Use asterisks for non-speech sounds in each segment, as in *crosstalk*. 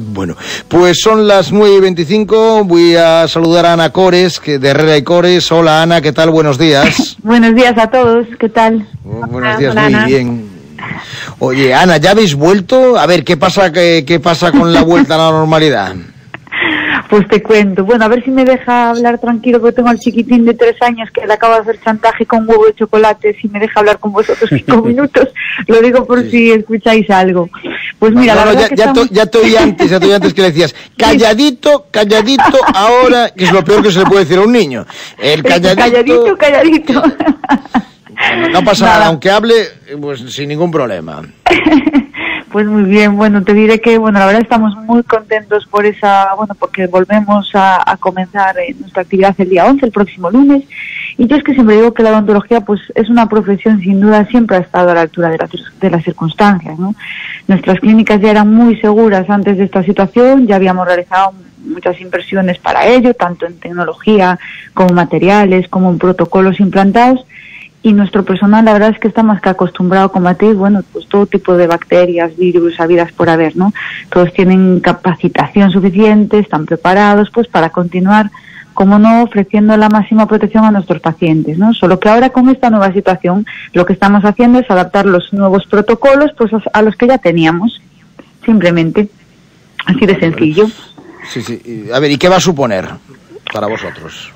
Bueno, pues son las 9 y 25. Voy a saludar a Ana Cores, que de Herrera y Cores. Hola Ana, ¿qué tal? Buenos días. *laughs* Buenos días a todos, ¿qué tal? Oh, buenos días, muy bien. Oye, Ana, ¿ya habéis vuelto? A ver, ¿qué pasa, qué, qué pasa con la vuelta a la normalidad? Pues te cuento. Bueno, a ver si me deja hablar tranquilo, porque tengo al chiquitín de tres años que le acaba de hacer chantaje con huevo de chocolate. Si me deja hablar con vosotros cinco *laughs* minutos, lo digo por si escucháis algo. Pues mira, No, la verdad ya, que ya, estamos- ya te oí antes, ya te oí antes que le decías, *laughs* calladito, calladito, *laughs* ahora, que es lo peor que se le puede decir a un niño. El calladito, calladito, calladito. no pasa nada, Nada. aunque hable, pues sin ningún problema. Pues muy bien, bueno, te diré que, bueno, la verdad estamos muy contentos por esa, bueno, porque volvemos a, comenzar eh, nuestra actividad el día 11, el próximo lunes. Y yo es que siempre digo que la odontología, pues, es una profesión, sin duda, siempre ha estado a la altura de, las de las circunstancias, ¿no? Nuestras clínicas ya eran muy seguras antes de esta situación, ya habíamos realizado muchas inversiones para ello, tanto en tecnología como materiales, como en protocolos implantados y nuestro personal la verdad es que está más que acostumbrado a combatir bueno pues todo tipo de bacterias virus habidas por haber no todos tienen capacitación suficiente están preparados pues para continuar como no ofreciendo la máxima protección a nuestros pacientes no solo que ahora con esta nueva situación lo que estamos haciendo es adaptar los nuevos protocolos pues a los que ya teníamos simplemente así de sencillo Sí, sí. A ver, ¿y qué va a suponer para vosotros?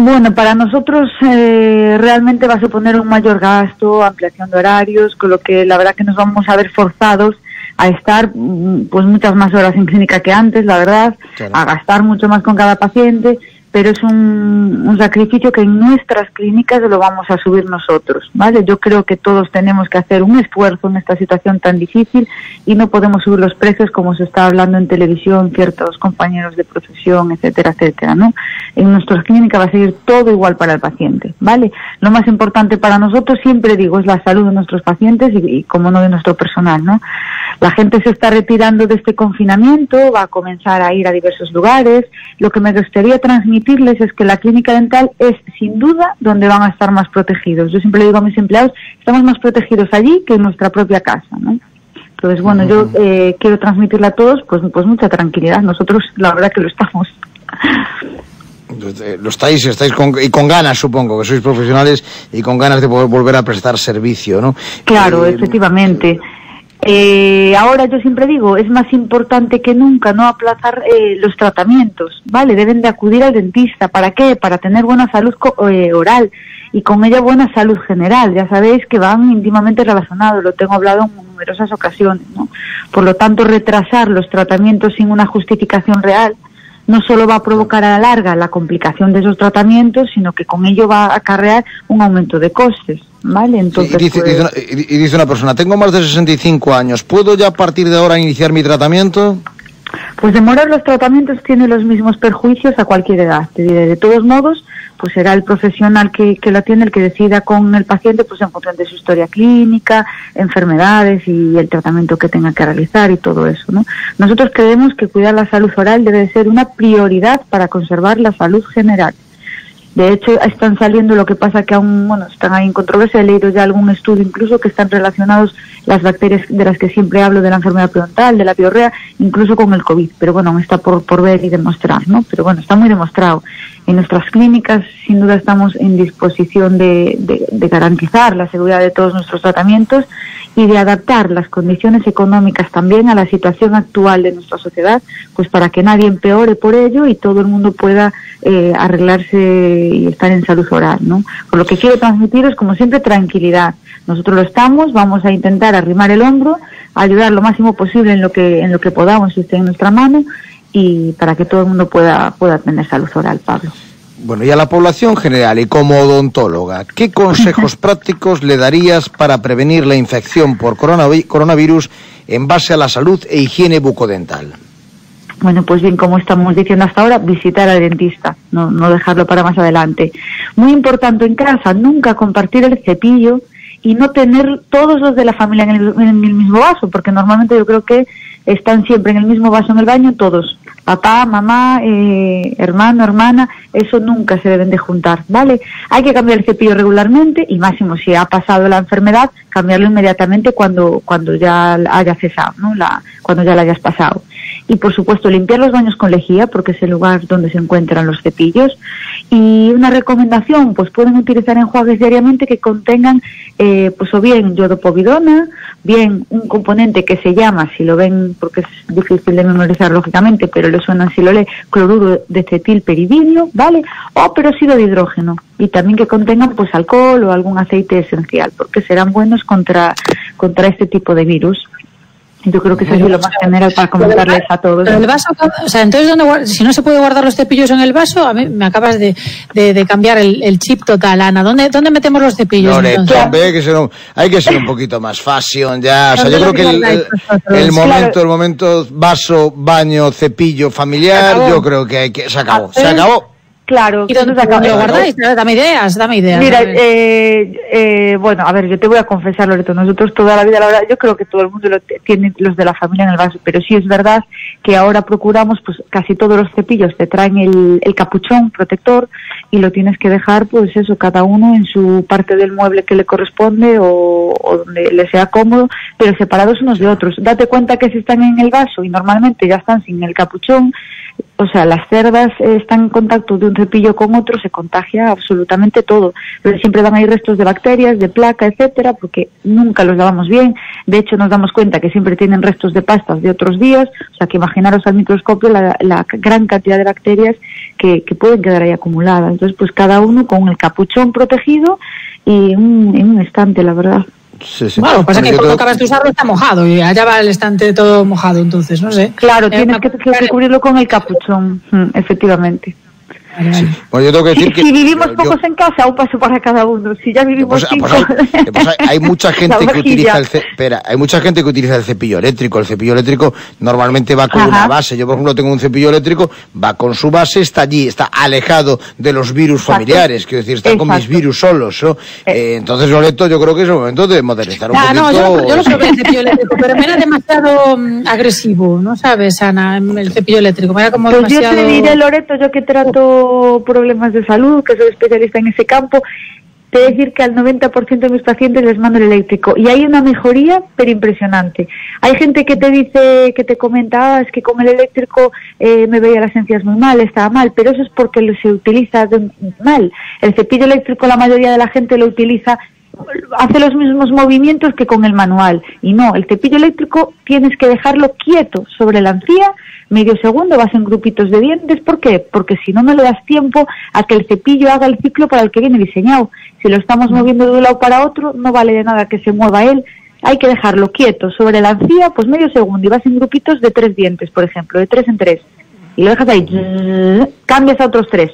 Bueno, para nosotros eh, realmente va a suponer un mayor gasto, ampliación de horarios, con lo que la verdad que nos vamos a ver forzados a estar mm, pues muchas más horas en clínica que antes, la verdad, Claro. a gastar mucho más con cada paciente, pero es un, un sacrificio que en nuestras clínicas lo vamos a subir nosotros, ¿vale? Yo creo que todos tenemos que hacer un esfuerzo en esta situación tan difícil y no podemos subir los precios como se está hablando en televisión, ciertos compañeros de profesión, etcétera, etcétera, ¿no? En nuestras clínicas va a seguir todo igual para el paciente, ¿vale? Lo más importante para nosotros, siempre digo, es la salud de nuestros pacientes y, y como no de nuestro personal, ¿no? La gente se está retirando de este confinamiento, va a comenzar a ir a diversos lugares. Lo que me gustaría transmitirles es que la clínica dental es sin duda donde van a estar más protegidos. Yo siempre le digo a mis empleados, estamos más protegidos allí que en nuestra propia casa, ¿no? Entonces, bueno, yo eh, quiero transmitirle a todos pues, pues mucha tranquilidad. Nosotros la verdad que lo estamos. Eh, Lo estáis, estáis con, y con ganas, supongo, que sois profesionales y con ganas de poder volver a prestar servicio, ¿no? Claro, Eh, efectivamente. Eh, ahora yo siempre digo, es más importante que nunca no aplazar eh, los tratamientos, ¿vale? Deben de acudir al dentista. ¿Para qué? Para tener buena salud co- eh, oral y con ella buena salud general. Ya sabéis que van íntimamente relacionados, lo tengo hablado en numerosas ocasiones, ¿no? Por lo tanto, retrasar los tratamientos sin una justificación real no solo va a provocar a la larga la complicación de esos tratamientos, sino que con ello va a acarrear un aumento de costes, ¿vale? Entonces, y, dice, pues, dice una, y dice una persona, tengo más de 65 años, ¿puedo ya a partir de ahora iniciar mi tratamiento? Pues demorar los tratamientos tiene los mismos perjuicios a cualquier edad. De todos modos, pues será el profesional que, lo atiende el que decida con el paciente pues en función de su historia clínica, enfermedades y el tratamiento que tenga que realizar y todo eso. ¿no? Nosotros creemos que cuidar la salud oral debe de ser una prioridad para conservar la salud general. De hecho, están saliendo lo que pasa que aún, bueno, están ahí en controversia. He leído ya algún estudio incluso que están relacionados las bacterias de las que siempre hablo, de la enfermedad periodontal, de la piorrea, incluso con el COVID. Pero bueno, está por, por ver y demostrar, ¿no? Pero bueno, está muy demostrado. En nuestras clínicas, sin duda, estamos en disposición de, de, de garantizar la seguridad de todos nuestros tratamientos y de adaptar las condiciones económicas también a la situación actual de nuestra sociedad, pues para que nadie empeore por ello y todo el mundo pueda eh, arreglarse y estar en salud oral, ¿no? Por lo que quiero transmitiros, como siempre, tranquilidad. Nosotros lo estamos, vamos a intentar arrimar el hombro, ayudar lo máximo posible en lo que en lo que podamos, si esté en nuestra mano, y para que todo el mundo pueda pueda tener salud oral, Pablo. Bueno, y a la población general y como odontóloga, ¿qué consejos *laughs* prácticos le darías para prevenir la infección por coronavi- coronavirus en base a la salud e higiene bucodental? Bueno, pues bien, como estamos diciendo hasta ahora, visitar al dentista, no, no dejarlo para más adelante. Muy importante en casa, nunca compartir el cepillo y no tener todos los de la familia en el, en el mismo vaso, porque normalmente yo creo que están siempre en el mismo vaso en el baño todos, papá, mamá, eh, hermano, hermana, eso nunca se deben de juntar, ¿vale? Hay que cambiar el cepillo regularmente y máximo si ha pasado la enfermedad, cambiarlo inmediatamente cuando, cuando ya haya cesado, ¿no? La, cuando ya la hayas pasado. Y por supuesto limpiar los baños con lejía porque es el lugar donde se encuentran los cepillos. Y una recomendación pues pueden utilizar enjuagues diariamente que contengan eh, pues o bien yodopovidona bien un componente que se llama si lo ven porque es difícil de memorizar lógicamente pero le suena si lo lee cloruro de cetilperidinio vale o peróxido de hidrógeno. Y también que contengan pues alcohol o algún aceite esencial porque serán buenos contra contra este tipo de virus yo creo que eso es lo más general para comentarles a todos. Pero el vaso, o sea, entonces, ¿dónde, si no se puede guardar los cepillos en el vaso, a mí me acabas de, de, de cambiar el, el, chip total, Ana. ¿Dónde, dónde metemos los cepillos? Loreto, hay, que ser un, hay que ser un poquito más fashion ya. O sea, yo creo que el, el, el momento, claro. el momento vaso, baño, cepillo familiar, yo creo que hay que, se acabó, se acabó. Claro. ¿Y dónde lo guardáis? Dame ideas, dame ideas. Mira, eh, eh, bueno, a ver, yo te voy a confesar, Loreto, nosotros toda la vida, la verdad, yo creo que todo el mundo lo tiene los de la familia en el vaso, pero sí es verdad que ahora procuramos, pues casi todos los cepillos te traen el, el capuchón protector y lo tienes que dejar, pues eso, cada uno en su parte del mueble que le corresponde o, o donde le sea cómodo, pero separados unos de otros. Date cuenta que si están en el vaso y normalmente ya están sin el capuchón, o sea, las cerdas están en contacto de un cepillo con otro, se contagia absolutamente todo. Pero siempre van ahí restos de bacterias, de placa, etcétera, porque nunca los lavamos bien. De hecho, nos damos cuenta que siempre tienen restos de pastas de otros días. O sea, que imaginaros al microscopio la, la gran cantidad de bacterias que, que, pueden quedar ahí acumuladas. Entonces, pues cada uno con el capuchón protegido y un, en un estante, la verdad. Sí, sí. Bueno, pasa que cuando acabas de usarlo está mojado y allá va el estante todo mojado, entonces, no sé. Claro, tienes que, que, cubrirlo con el capuchón, efectivamente. Sí. Bueno, yo tengo que decir si, que. Si vivimos yo, pocos en casa, un paso para cada uno. Si ya vivimos pues, cinco. Pues hay, pues hay, *laughs* mucha gente que utiliza el espera, hay mucha gente que utiliza el cepillo eléctrico. El cepillo eléctrico normalmente va con Ajá. una base. Yo, por ejemplo, tengo un cepillo eléctrico, va con su base, está allí, está alejado de los virus Exacto. familiares, quiero decir, está Exacto. con mis virus solos. ¿no? Eh, entonces, Loreto, yo creo que es el momento de modernizar un ah, poquito. No, yo, yo lo probé el *laughs* cepillo eléctrico, pero me era demasiado um, agresivo, ¿no sabes, Ana? El cepillo eléctrico, me era como pues demasiado. Yo te diré, Loreto, yo que trato problemas de salud, que soy especialista en ese campo, te decir que al 90% de mis pacientes les mando el eléctrico y hay una mejoría pero impresionante. Hay gente que te dice, que te comenta, ah, es que con el eléctrico eh, me veía las encías muy mal, estaba mal, pero eso es porque lo se utiliza de, mal. El cepillo eléctrico la mayoría de la gente lo utiliza hace los mismos movimientos que con el manual y no, el cepillo eléctrico tienes que dejarlo quieto sobre la encía medio segundo, vas en grupitos de dientes. ¿Por qué? Porque si no, no le das tiempo a que el cepillo haga el ciclo para el que viene diseñado. Si lo estamos moviendo de un lado para otro, no vale de nada que se mueva él. Hay que dejarlo quieto sobre la encía, pues medio segundo, y vas en grupitos de tres dientes, por ejemplo, de tres en tres. Y lo dejas ahí, cambias a otros tres,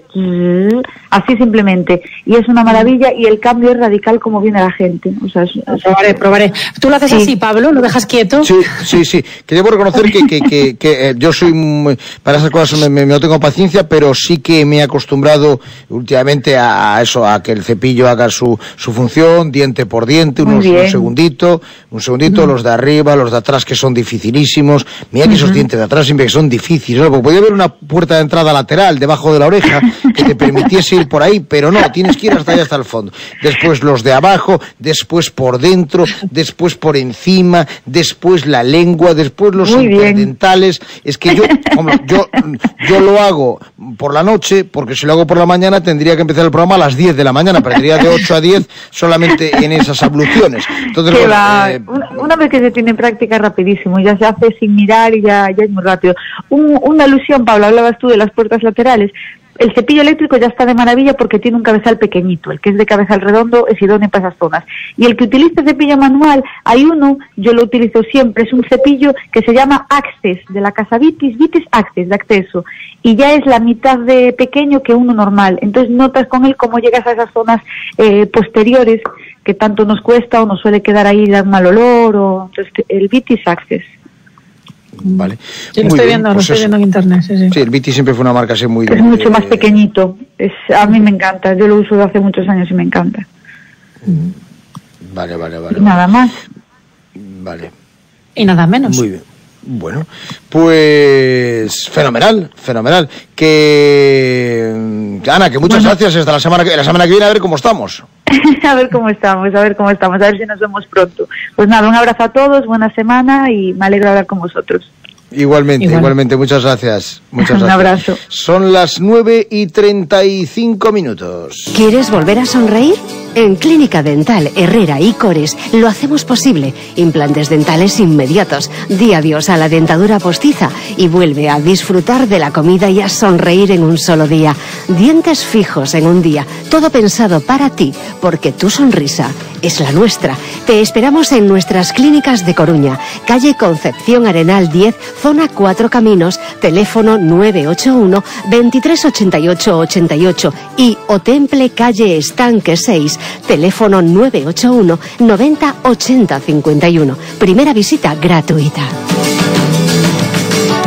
así simplemente. Y es una maravilla y el cambio es radical como viene la gente. O sea, es, es... Probaré, probaré. ¿Tú lo haces sí. así, Pablo? ¿Lo dejas quieto? Sí, sí, sí. Que debo reconocer que, que, que, que eh, yo soy, muy, para esas cosas me, me, no tengo paciencia, pero sí que me he acostumbrado últimamente a, a eso, a que el cepillo haga su, su función, diente por diente, unos, un segundito, un segundito, uh -huh. los de arriba, los de atrás que son dificilísimos. Mira que uh -huh. esos dientes de atrás siempre que son difíciles, ¿no? Porque podía haber una puerta de entrada lateral debajo de la oreja que te permitiese ir por ahí, pero no, tienes que ir hasta allá, hasta el fondo. Después los de abajo, después por dentro, después por encima, después la lengua, después los. Bien. Es que yo, hombre, yo, yo lo hago por la noche, porque si lo hago por la mañana tendría que empezar el programa a las 10 de la mañana, perdería de 8 a 10 solamente en esas abluciones. Entonces, bueno, eh, una, una, vez que se tiene práctica rapidísimo, ya se hace sin mirar y ya, ya es muy rápido. Un, una alusión, Pablo, hablabas tú de las puertas laterales. El cepillo eléctrico ya está de maravilla porque tiene un cabezal pequeñito. El que es de cabezal redondo es idóneo para esas zonas. Y el que utiliza cepillo manual, hay uno, yo lo utilizo siempre, es un cepillo que se llama Access, de la casa Vitis, Vitis Access, de acceso. Y ya es la mitad de pequeño que uno normal. Entonces notas con él cómo llegas a esas zonas eh, posteriores que tanto nos cuesta o nos suele quedar ahí, dar mal olor. O, entonces, el Vitis Access. Vale. Sí, lo estoy, viendo, pues lo estoy viendo en internet. Sí, sí. sí, el Viti siempre fue una marca así muy. Es mucho más pequeñito. Es, a mí me encanta. Yo lo uso de hace muchos años y me encanta. Vale, vale, vale. Y nada más. Vale. Y nada menos. Muy bien. Bueno, pues fenomenal, fenomenal. Que Ana, que muchas bueno. gracias hasta la semana que la semana que viene a ver cómo estamos. *laughs* a ver cómo estamos, a ver cómo estamos, a ver si nos vemos pronto. Pues nada, un abrazo a todos, buena semana y me alegro de hablar con vosotros. Igualmente, igualmente, muchas gracias. Muchas *laughs* Un abrazo. Son las 9 y 35 minutos. ¿Quieres volver a sonreír? En Clínica Dental Herrera y Cores lo hacemos posible. Implantes dentales inmediatos. Di adiós a la dentadura postiza y vuelve a disfrutar de la comida y a sonreír en un solo día. Dientes fijos en un día. Todo pensado para ti, porque tu sonrisa es la nuestra. Te esperamos en nuestras clínicas de Coruña, calle Concepción Arenal 10, zona 4 Caminos, teléfono 981 2388 88 y Otemple calle Estanque 6, teléfono 981 90 80 51. Primera visita gratuita.